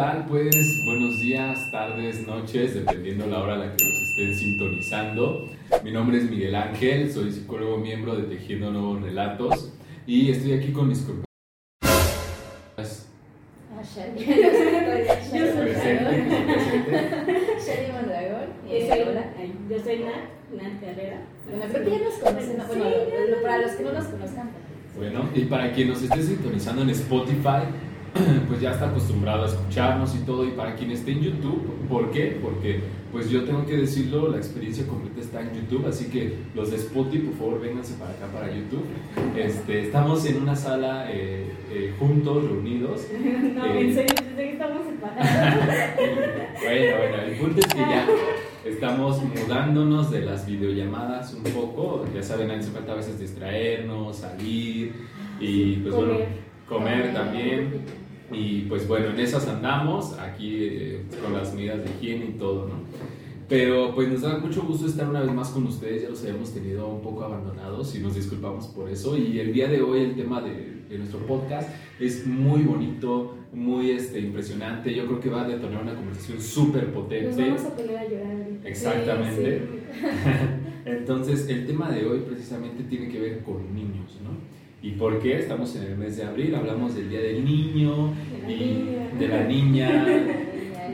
tal? Pues buenos días, tardes, noches, dependiendo la hora a la que nos estén sintonizando. Mi nombre es Miguel Ángel, soy psicólogo miembro de Tejiendo Nuevos Relatos y estoy aquí con mis compañeros. Ah. Yo soy. Shari Mondragón. Yo soy, ay, yo soy Nat, Nat Carrera. Bueno, creo que ya nos conocen. ¿no? Bueno, para los que no nos conozcan. Bueno, y para quien nos esté sintonizando en Spotify, pues ya está acostumbrado a escucharnos y todo. Y para quien esté en YouTube, ¿por qué? Porque, pues yo tengo que decirlo, la experiencia completa está en YouTube. Así que los de Spotify, por favor, vénganse para acá, para YouTube. Este, estamos en una sala eh, eh, juntos, reunidos. No, Eh. en serio, que estamos separados. Bueno, bueno, el punto es que ya estamos mudándonos de las videollamadas un poco. Ya saben, hace falta a veces distraernos, salir y pues bueno, comer también. Y pues bueno, en esas andamos, aquí eh, con las medidas de higiene y todo, ¿no? Pero pues nos da mucho gusto estar una vez más con ustedes, ya los habíamos tenido un poco abandonados y nos disculpamos por eso. Y el día de hoy el tema de, de nuestro podcast es muy bonito, muy este, impresionante. Yo creo que va a detonar una conversación súper Nos potente. vamos a poner a llorar ahorita. Exactamente. Sí, Entonces, el tema de hoy precisamente tiene que ver con niños, ¿no? ¿Y por qué? Estamos en el mes de abril, hablamos del Día del Niño y niña. de la niña,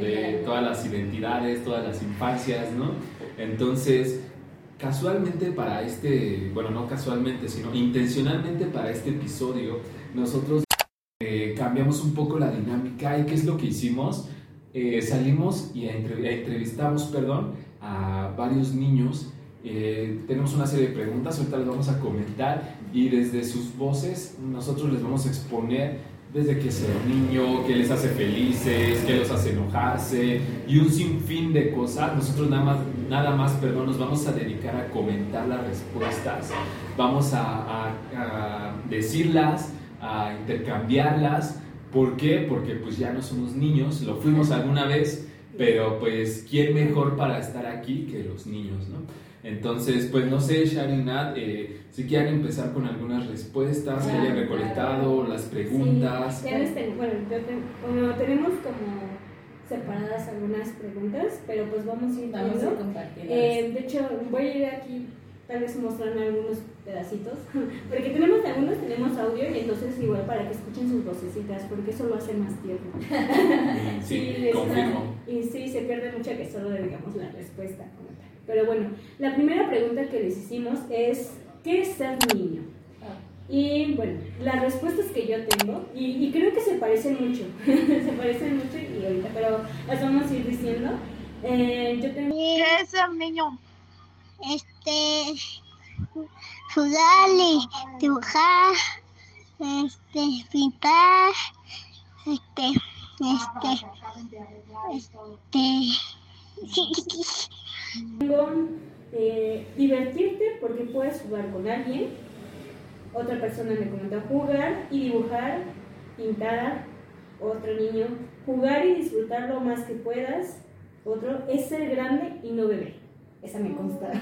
de todas las identidades, todas las infancias, ¿no? Entonces, casualmente para este, bueno, no casualmente, sino intencionalmente para este episodio, nosotros eh, cambiamos un poco la dinámica y qué es lo que hicimos. Eh, salimos y entre- entrevistamos, perdón, a varios niños. Eh, tenemos una serie de preguntas, ahorita les vamos a comentar y desde sus voces nosotros les vamos a exponer desde que ser niño, qué les hace felices, qué los hace enojarse y un sinfín de cosas. Nosotros nada más, nada más perdón, nos vamos a dedicar a comentar las respuestas, vamos a, a- a decirlas, a intercambiarlas. ¿Por qué? Porque pues ya no somos niños, lo fuimos alguna vez, pero pues ¿quién mejor para estar aquí que los niños, no? Entonces, pues no sé, Shari Nat, eh, si quieren empezar con algunas respuestas que Claro, hayan recolectado, las preguntas. Sí, ya les ten- bueno, yo ten- como tenemos como separadas algunas preguntas, pero pues vamos a ir Vamos a. Eh, de hecho, voy a ir aquí tal vez mostrando algunos pedacitos, porque tenemos algunos, tenemos audio y entonces igual para que escuchen sus vocecitas, porque eso lo hace más tierno. Sí, confirmo. Y sí, se pierde mucho que solo le digamos la respuesta como tal. Pero bueno, la primera pregunta que les hicimos es, ¿qué es ser niño? Ah. Y bueno, las respuestas que yo tengo, y, y creo que se parecen mucho, se parecen mucho y ahorita, pero las vamos a ir diciendo. Eh, yo tengo... ¿Qué es ser niño? Este, jugar y dibujar, este, pintar, este, este, este, Tengo eh, divertirte porque puedes jugar con alguien. Otra persona me comentó jugar y dibujar, pintar. Otro niño, jugar y disfrutar lo más que puedas. Otro es ser grande y no beber. Esa me consta.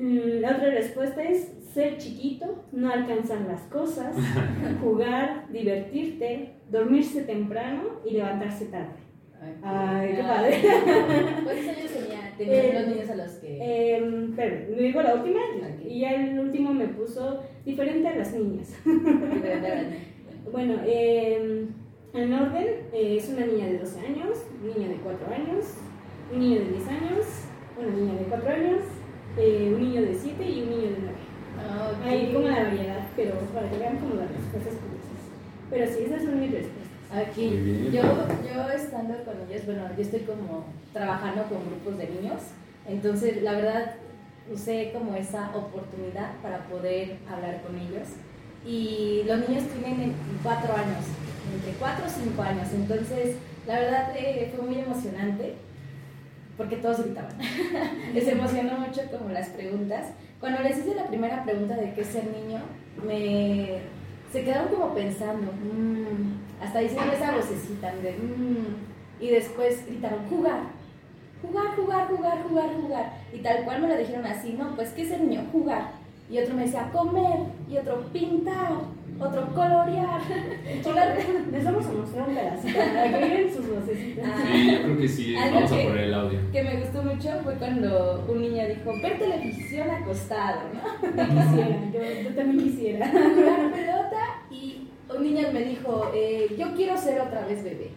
Mm, La otra respuesta es ser chiquito, no alcanzar las cosas, jugar, divertirte, dormirse temprano y levantarse tarde. Ay, qué padre. ¿Cuántos años tenía, tenían los niños a los que.? Eh, pero, ¿me digo la última? Ok. Y ya el último me puso diferente a las niñas. Bueno, eh, en orden, eh, es una niña de 12 años, niño de 4 años, un niño de 10 años, una niña de 4 años, eh, un niño de 7 y un niño de 9. Ah, ok. Hay como la variedad, pero para que vean como las respuestas curiosas. Pero sí, esas son mis respuestas. Aquí, yo, yo estando con ellos, bueno, yo estoy como trabajando con grupos de niños, entonces la verdad usé como esa oportunidad para poder hablar con ellos. Y los niños tienen cuatro años, entre cuatro o cinco años, entonces la verdad eh, fue muy emocionante porque todos gritaban. Les emocionó mucho como las preguntas. Cuando les hice la primera pregunta de qué es ser niño, me se quedaron como pensando, "Mm", hasta hicieron esa vocecita de "Mm", y después gritaron jugar, jugar, jugar, jugar, jugar, jugar. Y tal cual me lo dijeron así, no, pues ¿qué es ser niño? Jugar. y otro me decía comer, y otro pintar, otro colorear. Les vamos a mostrar un pedacito para que miren sus vocecitas. Sí, yo creo que sí. Vamos a poner el audio. Que me gustó mucho fue cuando un niño dijo, ver televisión acostado, ¿no? Yo quisiera, yo, yo también quisiera. Jugar pelota y un niño me dijo, eh, yo quiero ser otra vez bebé.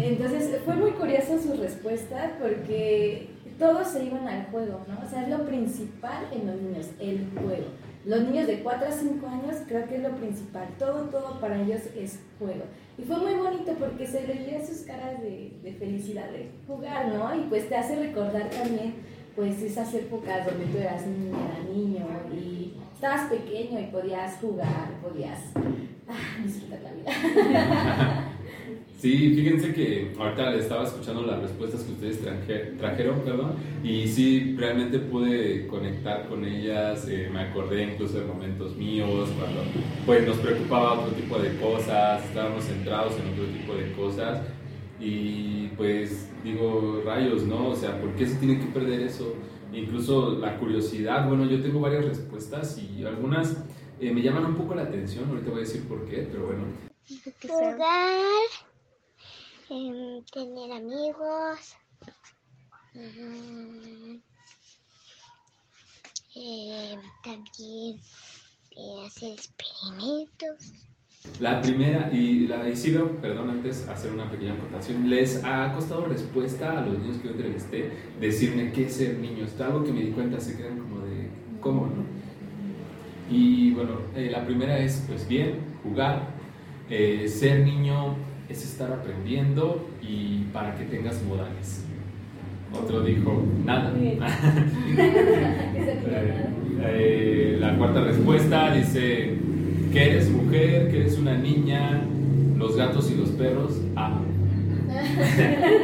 Entonces fue muy curioso su respuesta porque todos se iban al juego, ¿no? O sea, es lo principal en los niños, el juego. Los niños de 4 a 5 años creo que es lo principal, todo, todo para ellos es juego. Y fue muy bonito porque se le veía sus caras de, de felicidad de jugar, ¿no? Y pues te hace recordar también pues esas épocas donde tú eras niña, niño y estabas pequeño y podías jugar, podías ah, disfrutar la vida. Sí, fíjense que ahorita le estaba escuchando las respuestas que ustedes trajeron, perdón, y sí, realmente pude conectar con ellas, eh, me acordé incluso de momentos míos, cuando pues nos preocupaba otro tipo de cosas, estábamos centrados en otro tipo de cosas, y pues digo, rayos, ¿no? O sea, ¿por qué se tiene que perder eso? Incluso la curiosidad, bueno, yo tengo varias respuestas y algunas eh, me llaman un poco la atención, ahorita voy a decir por qué, pero bueno. Jugar, em, tener amigos, em, también eh, hacer experimentos. La primera, y la veo, perdón, antes hacer una pequeña acotación, les ha costado respuesta a los niños que yo entrevisté decirme qué es ser niño. Está algo que me di cuenta, se quedan como de, ¿cómo no? Y bueno, eh, la primera es, pues bien, jugar. Eh, ser niño es estar aprendiendo y para que tengas modales. Otro dijo, nada. Eh, eh, la cuarta respuesta dice que eres mujer, que eres una niña, los gatos y los perros.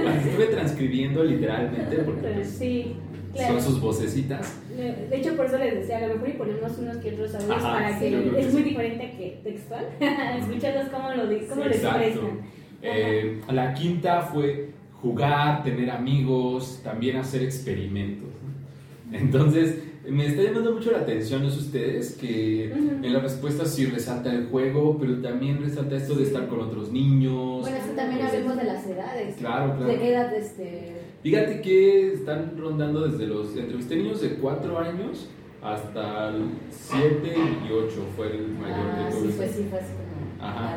Las estuve transcribiendo literalmente porque pues, sí, claro. son sus vocecitas. De hecho, por eso les decía, a lo mejor y ponemos unos que otros audios Ajá, para sí, que es muy sí. diferente que textual. Escucharlos cómo lo, cómo lo Exacto. expresan. Eh, la quinta fue jugar, tener amigos, también hacer experimentos. ¿no? Entonces, me está llamando mucho la atención eso ustedes, que Ujú. en la respuesta sí resalta el juego, pero también resalta esto de estar con otros niños. Bueno, eso también hablemos de las edades. Claro, claro. ¿De qué edad este? Fíjate que están rondando desde los, entrevisté niños de 4 años hasta 7 y 8 fue el mayor Ah, de sí, todos. pues sí, fue así como Ajá.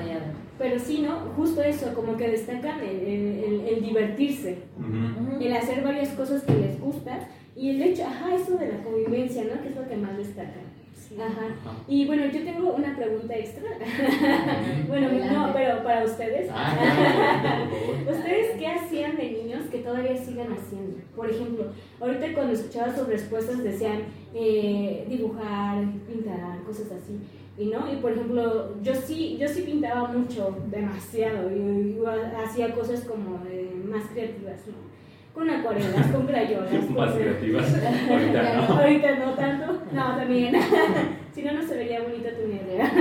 Pero sí, ¿no? Justo eso, como que destacan el, el- el- el divertirse, Ujú. el hacer varias cosas que les gustan y el hecho, ajá, eso de la convivencia, ¿no? Que es lo que más destacan. Ajá. Ajá. Y bueno, yo tengo una pregunta extra. bueno, no, pero para ustedes. Ah. ¿Ustedes qué hacían de niños que todavía sigan haciendo? Por ejemplo, ahorita cuando escuchaba sus respuestas decían eh, dibujar, pintar, cosas así. Y no, y por ejemplo, yo sí, yo sí pintaba mucho, demasiado, y, y hacía cosas como eh, más creativas, ¿no? Con acuarelas, con crayolas. Más con- creativas. Ahorita no. Ahorita no tanto, no, también. si no, no se vería bonita tu idea.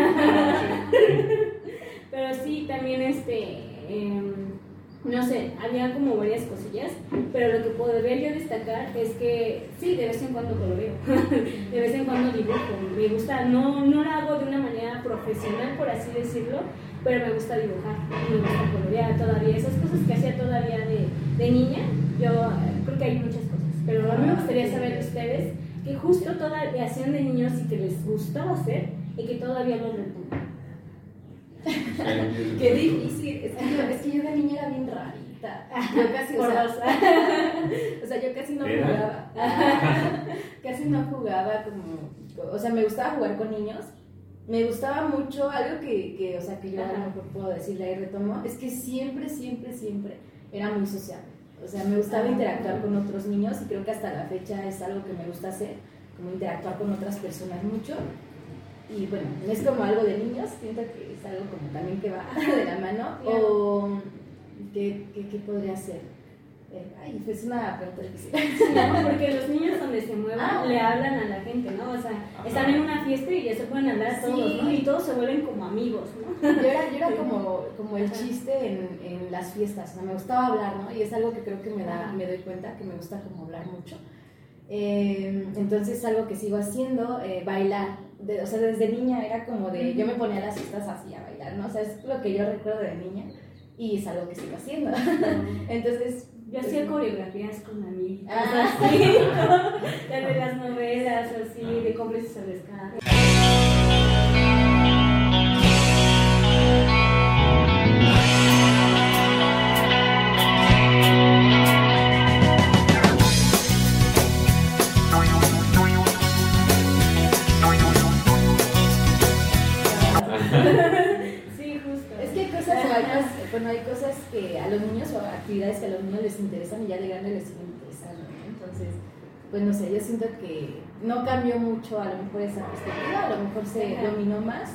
Pero sí, también este, em, no sé, había como varias cosillas, pero lo que podría yo destacar es que sí, de vez en cuando coloreo, de vez en cuando dibujo, me gusta, no, no lo hago de una manera profesional, por así decirlo, pero me gusta dibujar, me gusta colorear todavía, esas cosas que hacía todavía de, de niña, yo eh, creo que hay muchas cosas, pero a mí me gustaría saber de ustedes que justo todavía hacían de niños y que les gustaba hacer y que todavía lo retoman. Qué difícil. Es que, yo, es que yo de niña era bien rarita. Yo casi, o sea, o sea, yo casi no jugaba. casi no jugaba como. O sea, me gustaba jugar con niños. Me gustaba mucho algo que, que o sea, que yo a lo mejor puedo decirle ahí retomo, es que siempre, siempre, siempre era muy social. O sea, me gustaba Ah. interactuar con otros niños y creo que hasta la fecha es algo que me gusta hacer, como interactuar con otras personas mucho. Y bueno, no es como algo de niños, siento que es algo como también que va de la mano. O, ¿qué, qué, qué podría ser? Eh, ay, pues una pregunta difícil. No, porque los niños donde se muevan Ah. le hablan a la gente, ¿no? O sea, están en una fiesta y ya se pueden hablar a todos, Sí. ¿no? Todos se vuelven como amigos, ¿no? Yo era, yo era como, como el chiste en, en las fiestas, ¿no? me gustaba hablar, ¿no? Y es algo que creo que me, da, me doy cuenta, que me gusta como hablar mucho. Eh, entonces algo que sigo haciendo, eh, bailar. De- o sea, desde niña era como de, yo me ponía las cestas así a bailar, ¿no? O sea, es lo que yo recuerdo de niña y es algo que sigo haciendo. Entonces, Yo hacía coreografías con amigos. Ah. así, las de las novelas, así, de cómplices al rescate. Bueno, hay cosas que a los niños o actividades que a los niños les interesan y ya de grande les siguen interesando, ¿no? Entonces, pues no sé, yo siento que no cambió mucho a lo mejor esa perspectiva, a lo mejor se Ajá. dominó más,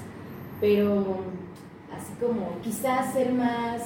pero así como quizás ser más,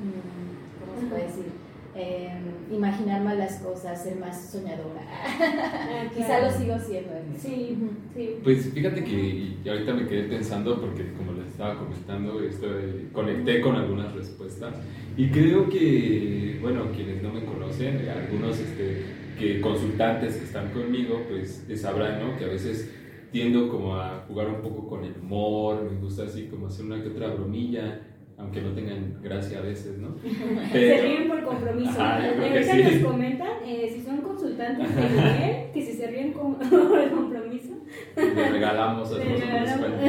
mm, ¿cómo se puede decir? Eh, imaginar más las cosas, ser más soñadora. Ah, Quizá lo sigo siendo en eso. Sí, sí. Pues fíjate que ahorita me quedé pensando porque como les estaba comentando, estoy, conecté con algunas respuestas y creo que, bueno, quienes no me conocen, algunos este, que consultantes que están conmigo, pues eh, sabrán, ¿no? Que a veces tiendo como a jugar un poco con el humor, me gusta así como hacer una que otra bromilla, aunque no tengan gracia a veces, ¿no? Se ríen por compromiso. Que ahorita sí. nos comentan, eh, si son consultantes de nivel, que si se ríen con, por compromiso. Le regalamos, hacemos regalamos.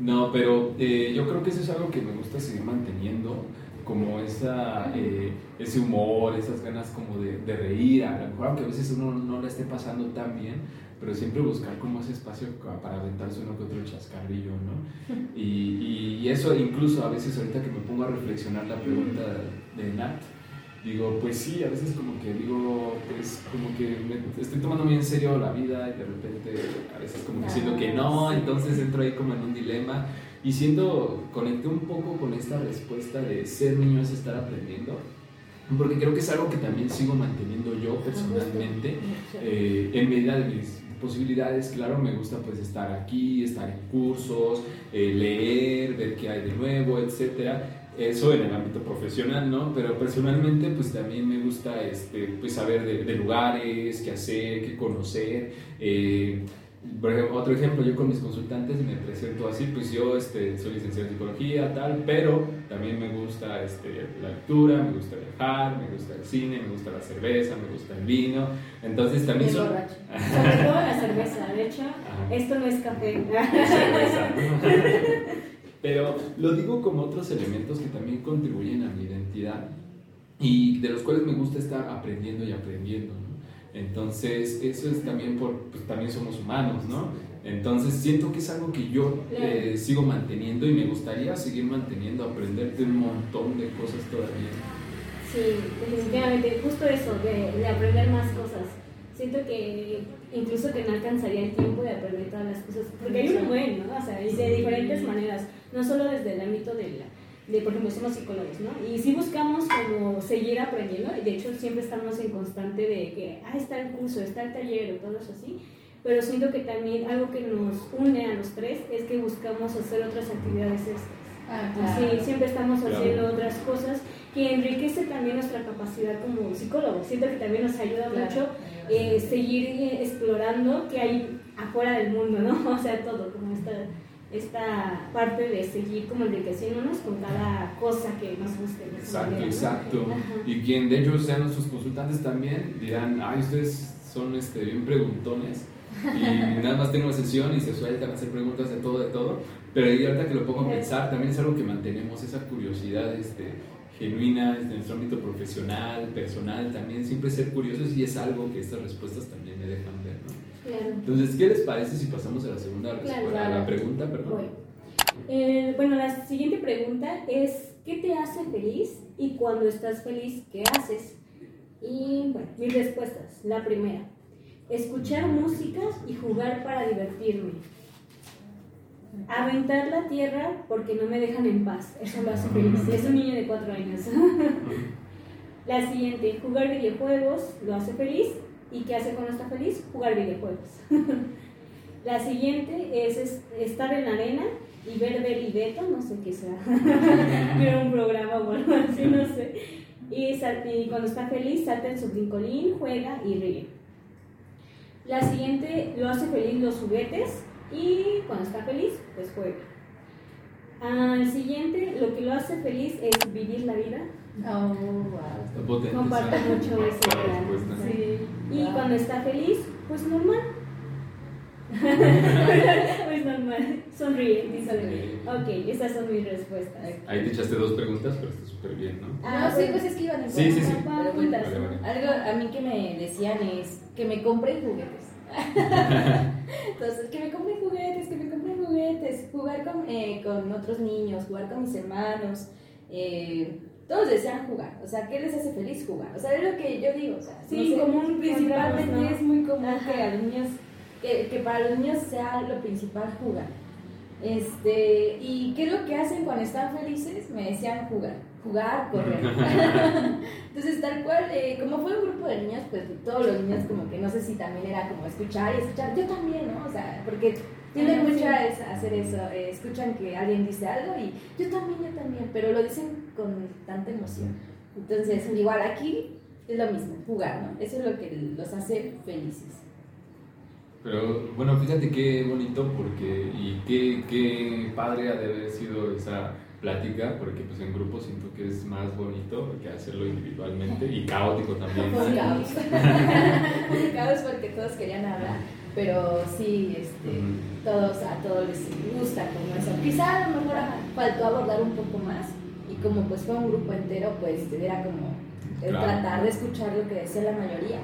No, pero eh, yo creo que eso es algo que me gusta seguir manteniendo, como esa, eh, ese humor, esas ganas como de, de reír, a lo mejor aunque a veces uno no la esté pasando tan bien, pero siempre buscar como ese espacio para aventarse uno que otro chascarrillo, ¿no? Y, y- y eso incluso a veces ahorita que me pongo a reflexionar la pregunta de Nat, digo, pues sí, a veces como que digo, pues como que me estoy tomando muy en serio la vida y de repente a veces como que siento que no, Ah, entonces entro ahí como en un dilema y siento, conecté un poco con esta respuesta de ser niño es estar aprendiendo, porque creo que es algo que también sigo manteniendo yo personalmente. Eh, en medida de mis posibilidades, claro, me gusta pues estar aquí, estar en cursos, eh, leer, ver qué hay de nuevo, etcétera. Eso en el ámbito profesional, ¿no? Pero personalmente pues también me gusta este, pues saber de, de lugares, qué hacer, qué conocer. eh, por ejemplo, otro ejemplo, yo con mis consultantes me presento así, pues yo este, soy licenciado en psicología, tal, pero también me gusta este, la lectura, me gusta viajar, me gusta el cine, me gusta la cerveza, me gusta el vino. Entonces también borracho. Sobre todo la cerveza. De hecho, Ajá. esto no es café. cerveza. Pero lo digo como otros elementos que también contribuyen a mi identidad y de los cuales me gusta estar aprendiendo y aprendiendo. Entonces, eso es también por, pues también somos humanos, ¿no? Entonces, siento que es algo que yo eh, sigo manteniendo y me gustaría seguir manteniendo, aprender de un montón de cosas todavía. Sí, definitivamente, justo eso, de, de aprender más cosas. Siento que incluso que no alcanzaría el tiempo de aprender todas las cosas, porque hay un buen, ¿no? O sea, y de diferentes maneras, no solo desde el ámbito de la, de, por ejemplo, somos psicólogos, ¿no? Y sí buscamos como seguir aprendiendo, y de hecho siempre estamos en constante de que, ah, está el curso, está el taller o todo eso así, pero siento que también algo que nos une a los tres es que buscamos hacer otras actividades extras. Ah, Sí, siempre estamos Claro. haciendo otras cosas que enriquece también nuestra capacidad como psicólogos. Siento que también nos ayuda Claro. mucho eh, seguir eh, explorando qué hay afuera del mundo, ¿no? O sea, todo, como esta, esta parte de seguir como enriqueciéndonos con cada cosa que nos guste. esa Exacto, manera, ¿no? exacto. Ajá. Y quien de ellos sean nuestros consultantes también dirán, ay, ustedes son este, bien preguntones y nada más tengo una sesión y se sueltan a hacer preguntas de todo, de todo. Pero ahí ahorita que lo pongo a pensar, también es algo que mantenemos, esa curiosidad este, genuina en nuestro ámbito profesional, personal, también siempre ser curiosos y es algo que estas respuestas también me dejan. Claro. Entonces, ¿qué les parece si pasamos a la segunda Claro, respuesta, a la claro. pregunta, perdón? Eh, bueno, la siguiente pregunta es, ¿qué te hace feliz? Y cuando estás feliz, ¿qué haces? Y bueno, mis respuestas. La primera, escuchar música y jugar para divertirme. Aventar la tierra porque no me dejan en paz. Eso lo hace feliz. Es un niño de cuatro años. La siguiente, jugar videojuegos lo hace feliz. ¿Y qué hace cuando está feliz? Jugar videojuegos. La siguiente es, es estar en la arena y ver Bel y Beto, no sé qué sea, ver un programa o algo así, no sé. Y, y cuando está feliz, salta en su brincolín, juega y ríe. La siguiente lo hace feliz los juguetes y cuando está feliz, pues juega. Al siguiente, lo que lo hace feliz es vivir la vida. Oh, wow. Comparte mucho ese plan. Sí. Y cuando está feliz, pues normal. pues normal. Sonríe. dice. Sonríe. Ok, esas son mis respuestas. Ahí te echaste dos preguntas, pero está súper bien, ¿no? Ah, sí, pues es que iban en Sí, sí, sí. Vale, vale. Algo a mí que me decían es que me compren juguetes. Entonces, que me compren juguetes, que me compren juguetes, jugar con, eh, con otros niños, jugar con mis hermanos. eh, todos desean jugar, o sea, ¿qué les hace feliz jugar? O sea, es lo que yo digo, o sea, Sí, no sé, común, principalmente ¿no? es muy común Ajá. que a los niños, que, que para los niños sea lo principal jugar. Este, ¿y qué es lo que hacen cuando están felices? Me decían jugar, jugar, correr. Entonces, tal cual, eh, como fue un grupo de niños, pues todos los niños como que no sé si también era como escuchar y escuchar, yo también, ¿no? O sea, porque tienden Ah, mucho a, hacer eso, eh, escuchan que alguien dice algo y yo también, yo también, pero lo dicen con tanta emoción. Entonces, igual aquí es lo mismo, jugar, ¿no? Eso es lo que los hace felices. Pero bueno, fíjate qué bonito porque y qué, qué padre ha de haber sido esa plática porque pues en grupo siento que es más bonito que hacerlo individualmente y caótico también. ¿sí? caos. Caos porque todos querían hablar, pero sí, este, todos, a todos les gusta como eso. Quizá a lo mejor ajá, faltó abordar un poco más y como pues fue un grupo entero, pues era como el Claro. tratar de escuchar lo que decía la mayoría.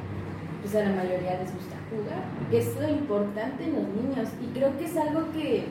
Pues a la mayoría les gusta jugar, que es lo importante en los niños y creo que es algo que,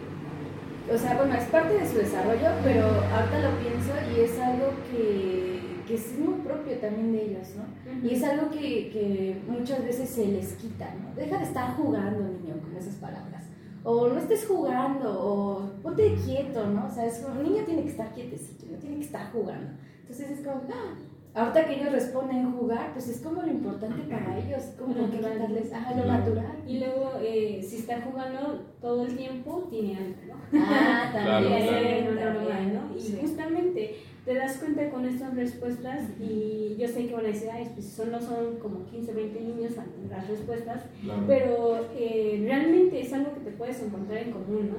o sea, bueno, es parte de su desarrollo, pero ahorita lo pienso y es algo que, que es muy propio también de ellos, ¿no? Y es algo que, que muchas veces se les quita, ¿no? Deja de estar jugando, niño, con esas palabras. O no estés jugando, o ponte quieto, ¿no? O sea, es como, un niño tiene que estar quietecito, no tiene que estar jugando. Entonces es como, ¡ah! ahorita que ellos responden jugar, pues es como lo importante para ellos, como Lo que quitarles, ajá, lo Claro. natural. Y luego, eh, si está jugando todo el tiempo, tiene algo, ¿no? Ah, Claro, también, claro. Eh, no, también, normal, ¿no? Y sí. justamente te das cuenta con estas respuestas y yo sé que van a decir, ay, pues solo son como 15, 20 niños las respuestas, Claro. pero eh, realmente es algo que te puedes encontrar en común, ¿no?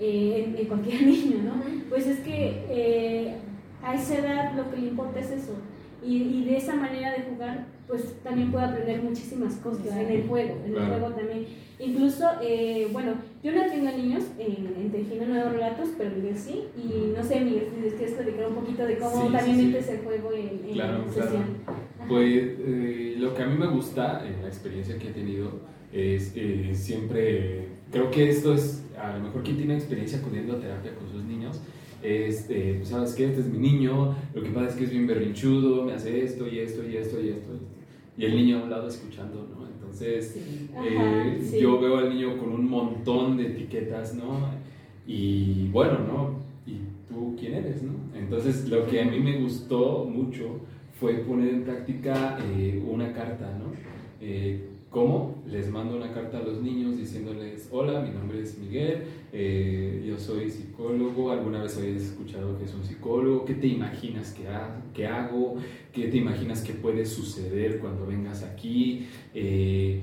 Eh, en, en cualquier niño, ¿no? Pues es que eh, a esa edad lo que le importa. Y, y de esa manera de jugar, pues también puede aprender muchísimas cosas en el juego, en Claro. el juego también. Incluso, eh, bueno, yo no atiendo a niños en, en Tejiendo Nuevos Relatos, pero Miguel sí. Y no sé, Miguel, si les quieres platicar un poquito de cómo Sí, también sí, metes el juego en, en Claro, la claro. Pues eh, lo que a mí me gusta en la experiencia que he tenido es eh, siempre, creo que esto es, a lo mejor quien tiene experiencia acudiendo a terapia con sus niños, es, eh, pues, ¿sabes qué? Este es mi niño, lo que pasa es que es bien berrinchudo, me hace esto y esto y esto y esto. Y el niño a un lado escuchando, ¿no? Entonces, Sí. Ajá, eh, sí. yo veo al niño con un montón de etiquetas, ¿no? Y bueno, ¿no? ¿Y tú quién eres, no? Entonces, lo que a mí me gustó mucho fue poner en práctica eh, una carta, ¿no? Eh, ¿Cómo? Les mando una carta a los niños diciéndoles, hola, mi nombre es Miguel, eh, yo soy psicólogo, alguna vez habéis escuchado que es un psicólogo, ¿qué te imaginas que, que hago? ¿Qué te imaginas que puede suceder cuando vengas aquí? Eh,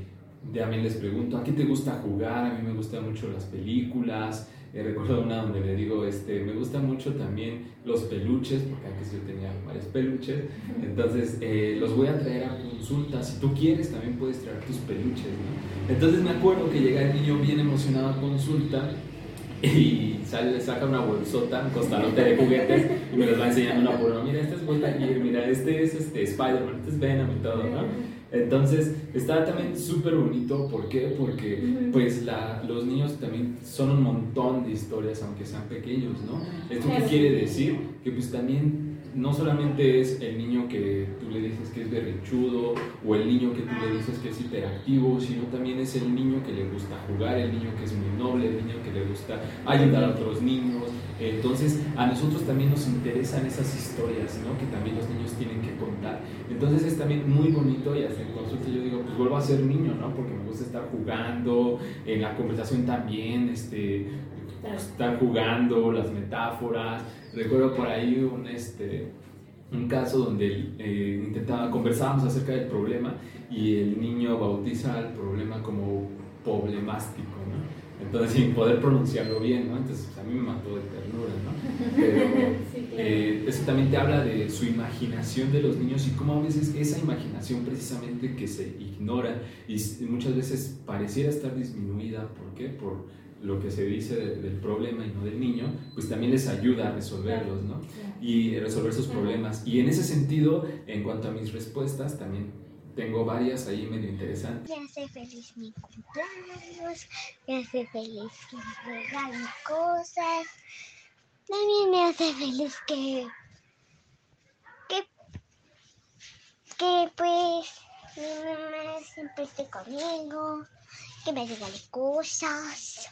también les pregunto, ¿a qué te gusta jugar? A mí me gustan mucho las películas. Eh, recuerdo una donde le digo, este, me gustan mucho también los peluches, porque antes yo tenía varios peluches. Entonces, eh, los voy a traer a consulta. Si tú quieres, también puedes traer tus peluches, ¿no? Entonces me acuerdo que llega el niño bien emocionado a consulta y sale, saca una bolsota, un costalote de juguetes y me los va enseñando una por una. Mira, este es Lightyear, mira, este es este, Spider-Man, este es Venom y todo, ¿no? Entonces, está también súper bonito, ¿por qué? Porque pues la, los niños también son un montón de historias, aunque sean pequeños, ¿no? ¿Esto qué quiere decir? Que pues también no solamente es el niño que tú le dices que es berrinchudo o el niño que tú le dices que es hiperactivo, sino también es el niño que le gusta jugar, el niño que es muy noble, el niño que le gusta ayudar a otros niños. Entonces, a nosotros también nos interesan esas historias, ¿no? Que también los niños tienen que contar. Entonces es también muy bonito y hasta en consulta yo digo, pues vuelvo a ser niño, ¿no? Porque me gusta estar jugando, en la conversación también, este, estar jugando, las metáforas. Recuerdo por ahí un, este, un caso donde eh, intentaba, conversábamos acerca del problema y el niño bautiza el problema como problemástico, ¿no? Entonces, sin poder pronunciarlo bien, ¿no? Entonces, a mí me mató de ternura, ¿no? Pero eh, eso también te habla de su imaginación de los niños y cómo a veces esa imaginación precisamente que se ignora y muchas veces pareciera estar disminuida, ¿por qué? Por lo que se dice del problema y no del niño, pues también les ayuda a resolverlos, ¿no? Y resolver sus problemas. Y en ese sentido, en cuanto a mis respuestas, también tengo varias ahí medio interesantes. Me hace feliz mi cumpleaños, me hace feliz que me regalen cosas. También me hace feliz que, que, que pues mi mamá siempre esté conmigo, que me regale cosas.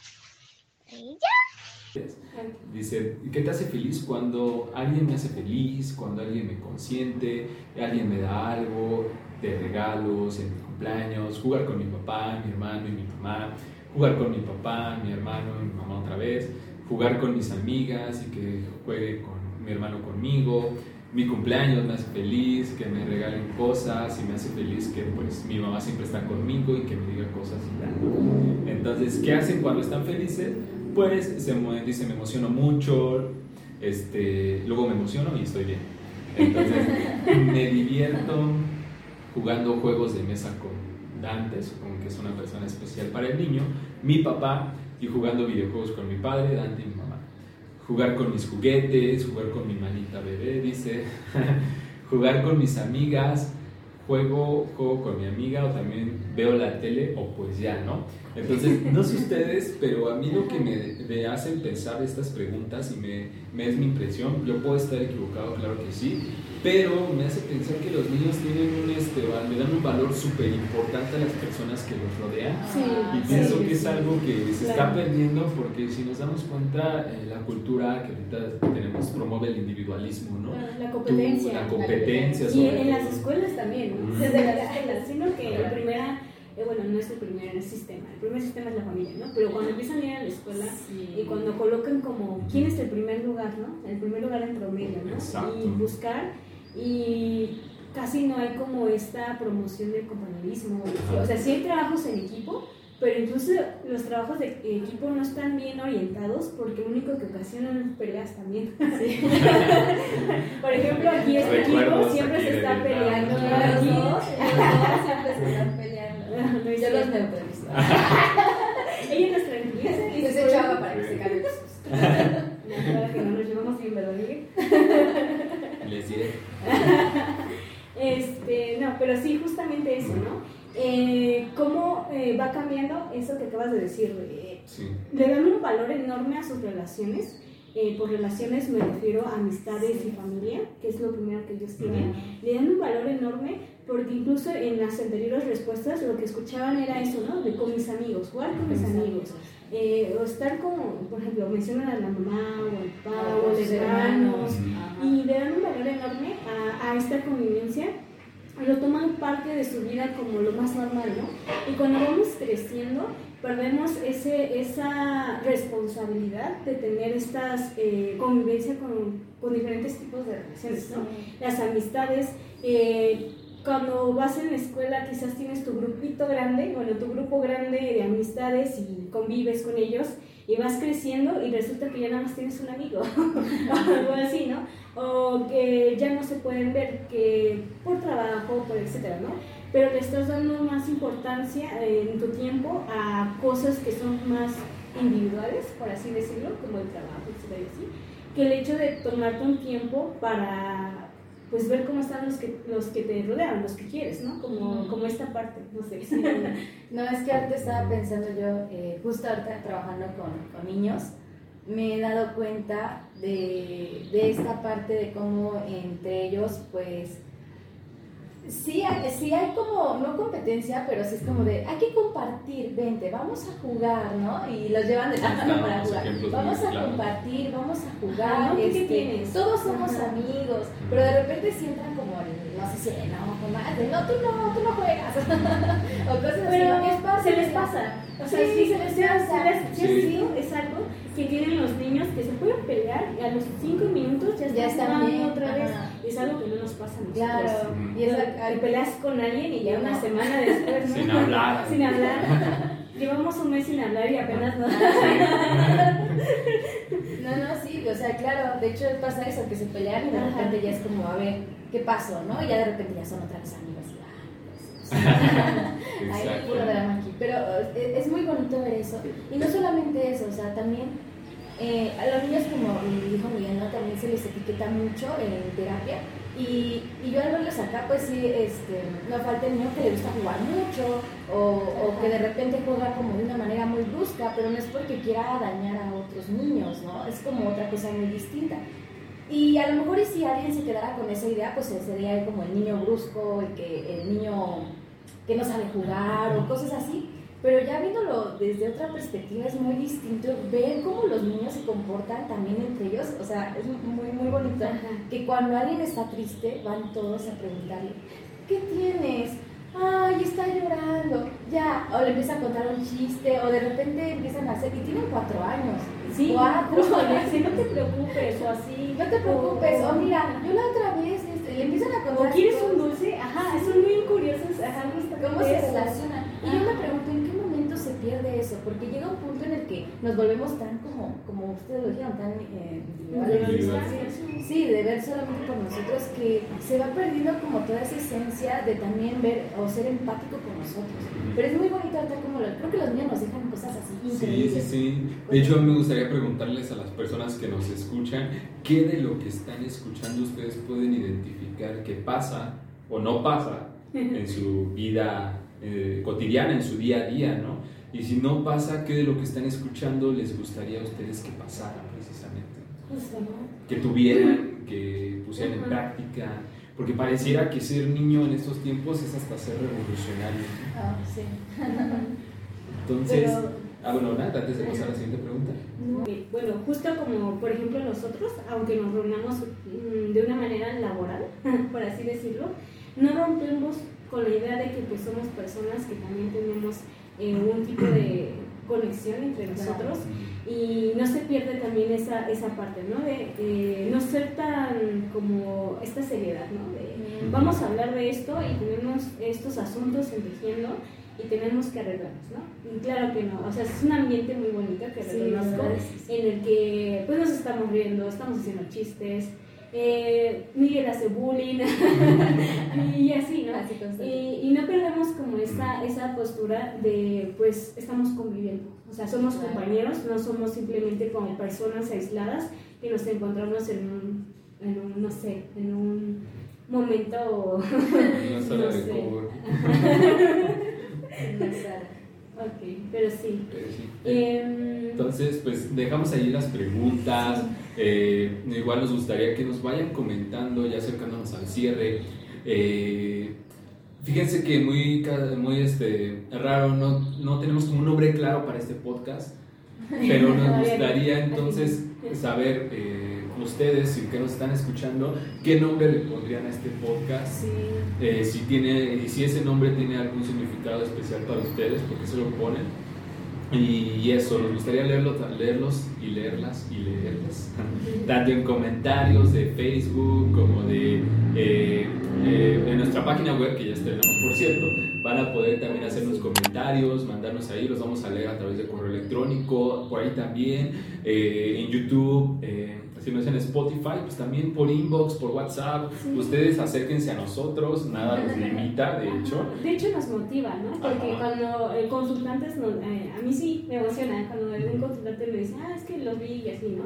Dice, ¿qué te hace feliz? Cuando alguien me hace feliz, cuando alguien me consiente, alguien me da algo, de regalos en mi cumpleaños, jugar con mi papá, mi hermano y mi mamá, jugar con mi papá, mi hermano y mi mamá otra vez, jugar con mis amigas y que juegue con mi hermano conmigo. Mi cumpleaños me hace feliz, que me regalen cosas y me hace feliz que pues mi mamá siempre está conmigo y que me diga cosas y tal. Entonces, ¿qué hacen cuando están felices? Pues se dice, me emociono mucho, este, luego me emociono y estoy bien. Entonces, me divierto, jugando juegos de mesa con Dante, supongo que es una persona especial para el niño, mi papá y jugando videojuegos con mi padre, Dante y mi mamá. Jugar con mis juguetes, jugar con mi manita bebé, dice, jugar con mis amigas, juego, juego con mi amiga o también veo la tele o pues ya, ¿no? Entonces, no sé ustedes, pero a mí lo que me, me hacen pensar estas preguntas y me, me, es mi impresión, yo puedo estar equivocado, claro que sí, pero me hace pensar que los niños tienen un, este, le dan un valor súper importante a las personas que los rodean y pienso que es algo que se está perdiendo porque si nos damos cuenta, eh, la cultura que ahorita tenemos promueve el individualismo, ¿no? La competencia. la competencia. y en las escuelas también, desde las escuelas, sino que la primera eh, bueno, no es el primer sistema, el primer sistema es la familia, ¿no? Pero cuando empiezan a ir a la escuela y cuando colocan como quién es el primer lugar, ¿no? El primer lugar en promedio, ¿no? Y buscar y casi no hay como esta promoción del compañerismo. O sea, sí hay trabajos en equipo, pero incluso los trabajos de equipo no están bien orientados porque lo único que ocasionan peleas también. Por ejemplo, aquí este equipo siempre se está peleando. Aquí, siempre se están peleando. Yo los neutralizo. Ella nos tranquiliza y se echa agua para que se calme. No, que no nos llevamos bien, ¿verdad, Les diré. Este, no, pero sí, justamente eso, ¿no? Eh, ¿Cómo eh, va cambiando eso que acabas de decir? Le dan un valor enorme a sus relaciones. Eh, por relaciones me refiero a amistades y familia, que es lo primero que ellos tienen. Le dan un valor enorme porque incluso en las anteriores respuestas lo que escuchaban era eso, ¿no? De con mis amigos, jugar con mis amigos. O estar con, por ejemplo, mencionan a la mamá o al papá o a los hermanos y le dan un valor enorme a, a esta convivencia lo toman parte de su vida como lo más normal, ¿no? Y cuando vamos creciendo, perdemos ese, esa responsabilidad de tener estas eh, convivencia con, con, diferentes tipos de relaciones, ¿no? Las amistades, eh, cuando vas en la escuela quizás tienes tu grupito grande, bueno, tu grupo grande de amistades y convives con ellos y vas creciendo y resulta que ya nada más tienes un amigo, algo así, ¿no? O que ya no se pueden ver que por trabajo, por etcétera, ¿no? Pero le estás dando más importancia eh, en tu tiempo a cosas que son más individuales, por así decirlo, como el trabajo, etcétera, así, que el hecho de tomarte un tiempo para pues ver cómo están los que, los que te rodean, los que quieres, ¿no? Como, como esta parte, no sé. no, es que ahorita estaba pensando yo, eh, justo ahorita trabajando con, con, niños, me he dado cuenta de, de esta parte de cómo entre ellos, pues, sí hay, sí hay como, no competencia, pero sí es como de, hay que compartir, vente, vamos a jugar, ¿no? Y los llevan de la mano para jugar. Vamos a compartir, vamos a jugar, este, todos somos amigos, pero de repente sientan como, no sé si no, no, tú no, tú no juegas, o cosas así, pero se les pasa. O sea, sí, se les pasa. es algo que tienen los niños que se pueden pelear y a los cinco minutos ya, ya están bien, otra vez. Es algo que no nos pasa a nosotros. Claro. Y es que peleas con alguien y ya una semana después, ¿no? Sin hablar. Sin hablar. Llevamos un mes sin hablar y apenas no. No, no, sí, o sea, claro, de hecho pasa eso, que se pelean y de Ajá. repente ya es como, a ver, ¿qué pasó? ¿no? Y ya de repente ya son otra vez amigos. y, ah, pues, Hay Exacto. puro drama aquí. Pero eh, es muy bonito ver eso. Y no solamente eso, o sea, también eh, a los niños, como dijo Miguel, ¿no? también se les etiqueta mucho en terapia. Y, y yo al verlos acá, pues sí, este, no falta el niño que le gusta jugar mucho o, o que de repente juega como de una manera muy brusca, pero no es porque quiera dañar a otros niños, ¿no? Es como otra cosa muy distinta. Y a lo mejor y si alguien se quedara con esa idea, pues sería como el niño brusco, el, que, el niño que no sabe jugar o cosas así. Pero ya viéndolo desde otra perspectiva es muy distinto ver cómo los niños se comportan también entre ellos. O sea, es muy, muy bonito que cuando alguien está triste van todos a preguntarle, ¿qué tienes? Ay, está llorando. Ya, o le empieza a contar un chiste, o de repente empiezan a hacer, y tienen cuatro años. Sí, cuatro. dice, no te preocupes, o así. No te preocupes, o- o mira, yo la otra vez este, le empiezan a contar. ¿O quieres un dulce? Ajá, son muy curiosos. Ajá, ¿Cómo se relacionan? Y yo me pregunto, ¿en qué momento se pierde eso? Porque llega un punto en el que nos volvemos tan como, como ustedes lo dijeron, tan eh. Sí, de ver solamente por nosotros, que se va perdiendo como toda esa esencia de también ver o ser empático con nosotros. Pero es muy bonito ahorita como lo, creo que los niños nos dejan cosas así Sí, sí, increíbles. sí. De hecho, me gustaría preguntarles a las personas que nos escuchan, ¿qué de lo que están escuchando ustedes pueden identificar que pasa o no pasa en su vida eh, cotidiana, en su día a día, ¿no? Y si no pasa, ¿qué de lo que están escuchando les gustaría a ustedes que pasara precisamente? Justo, ¿no? Que tuvieran, que pusieran en práctica, porque pareciera que ser niño en estos tiempos es hasta ser revolucionario. Ah, sí. Entonces, Pero- ah, bueno, nada, antes de pasar a la siguiente pregunta. Bueno, justo como por ejemplo nosotros, aunque nos reunamos mm, de una manera laboral, por así decirlo, no rompemos con la idea de que pues somos personas que también tenemos eh, un tipo de conexión entre nosotros y no se pierde también esa, esa parte, ¿no? De eh, no ser tan como esta seriedad, ¿no? De, vamos a hablar de esto y tenemos estos asuntos tejiendo y tenemos que arreglarnos, ¿no? Y claro que no, o sea, es un ambiente muy bonito que reconozco, sí. en el que pues nos estamos riendo, estamos haciendo chistes, eh, Miguel hace bullying y así, ¿no? Así. Y, y no perdemos como esa, esa postura de, pues, estamos conviviendo. O sea, somos Claro. compañeros, no somos simplemente como personas aisladas que nos encontramos en un, en un no sé, en un momento... Una sala No de sé. ok, pero sí. Eh, sí. Em, Entonces, pues dejamos ahí las preguntas. Eh, igual nos gustaría que nos vayan comentando, ya acercándonos al cierre. Eh, fíjense que muy, muy este, raro, no, no tenemos como un nombre claro para este podcast, pero nos gustaría entonces saber, eh, ustedes, si que nos están escuchando, qué nombre le pondrían a este podcast. sí. Eh, si tiene y si ese nombre tiene algún significado especial para ustedes, porque se lo ponen. Y eso, nos gustaría leerlo, leerlos y leerlas y leerlas, tanto en comentarios de Facebook como de eh, eh, en nuestra página web, que ya estrenamos por cierto, van a poder también hacernos comentarios, mandarnos ahí, los vamos a leer a través de correo electrónico, por ahí también, eh, en YouTube, si no es en Spotify, pues también por inbox, por WhatsApp, ustedes acérquense a nosotros, nada nos limita, de hecho. De hecho nos motiva, ¿no? Porque Ajá. cuando el consultantes, nos- eh, a mí sí me emociona cuando algún consultante me dice, ah, es que los vi y así, ¿no?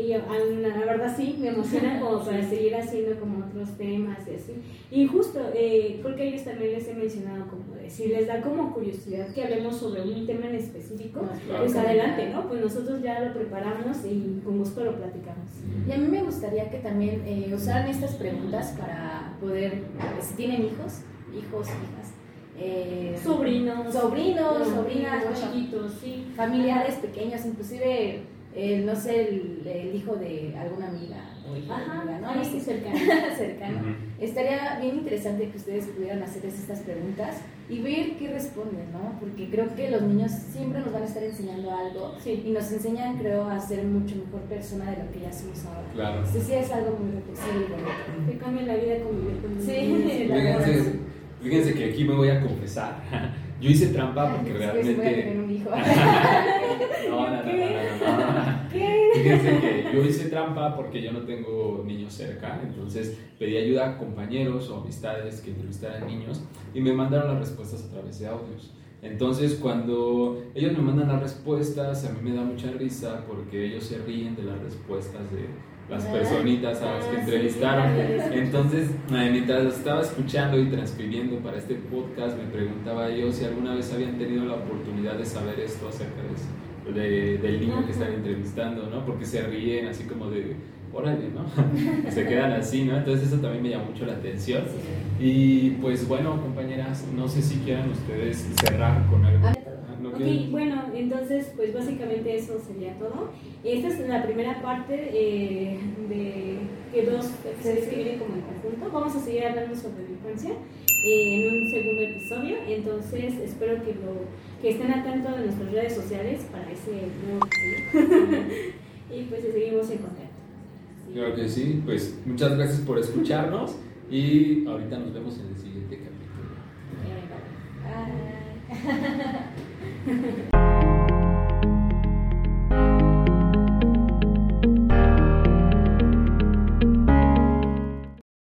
Y yo, ah, la verdad sí, me emociona como para seguir haciendo como otros temas y así. Y justo, eh, creo que ellos también les he mencionado como de, si les da como curiosidad que hablemos sobre un tema en específico, Claro. pues adelante, ¿no? Pues nosotros ya lo preparamos y con gusto lo platicamos. Y a mí me gustaría que también eh, usaran estas preguntas para poder, si tienen hijos, hijos, hijas, eh, Sobrinos, sobrinos, no, sobrinas, chiquitos, sí. familiares pequeños, inclusive, eh, no sé, el, el hijo de alguna amiga o hija de Ajá, amiga, ¿no? sí sé, cercano. cercano. Ujú. Estaría bien interesante que ustedes pudieran hacerles estas preguntas y ver qué responden, ¿no? Porque creo que los niños siempre nos van a estar enseñando algo Sí. y nos enseñan, creo, a ser mucho mejor persona de lo que ya somos ahora. Claro. Sí, sí, es algo muy reflexivo y bonito. Te cambia la vida convivir con Sí, niños. verdad. Fíjense, fíjense que aquí me voy a confesar. Yo hice trampa porque que realmente... No, no, no, no, no. Fíjense que yo hice trampa porque yo no tengo niños cerca, entonces pedí ayuda a compañeros o amistades que entrevistaran niños y me mandaron las respuestas a través de audios. Entonces cuando ellos me mandan las respuestas, a mí me da mucha risa porque ellos se ríen de las respuestas de las Ah. personitas a las que Ah, entrevistaron. Entonces, mientras lo estaba escuchando y transcribiendo para este podcast, me preguntaba yo si alguna vez habían tenido la oportunidad de saber esto acerca de eso de- del niño que están entrevistando, ¿no? Porque se ríen así como de, órale, ¿no? se quedan así, ¿no? Entonces eso también me llamó mucho la atención. Y pues bueno, compañeras, no sé si quieran ustedes cerrar con algo. Ah, Ah, ¿no Ok, bueno, entonces pues básicamente eso sería todo. Esta es la primera parte eh, de que dos se describen como en conjunto. Vamos a seguir hablando sobre delincuencia eh, en un segundo episodio, entonces espero que, lo, que estén atentos a nuestras redes sociales para ese nuevo y pues seguimos en contacto. Claro que sí, pues muchas gracias por escucharnos y ahorita nos vemos en el siguiente capítulo. Bye.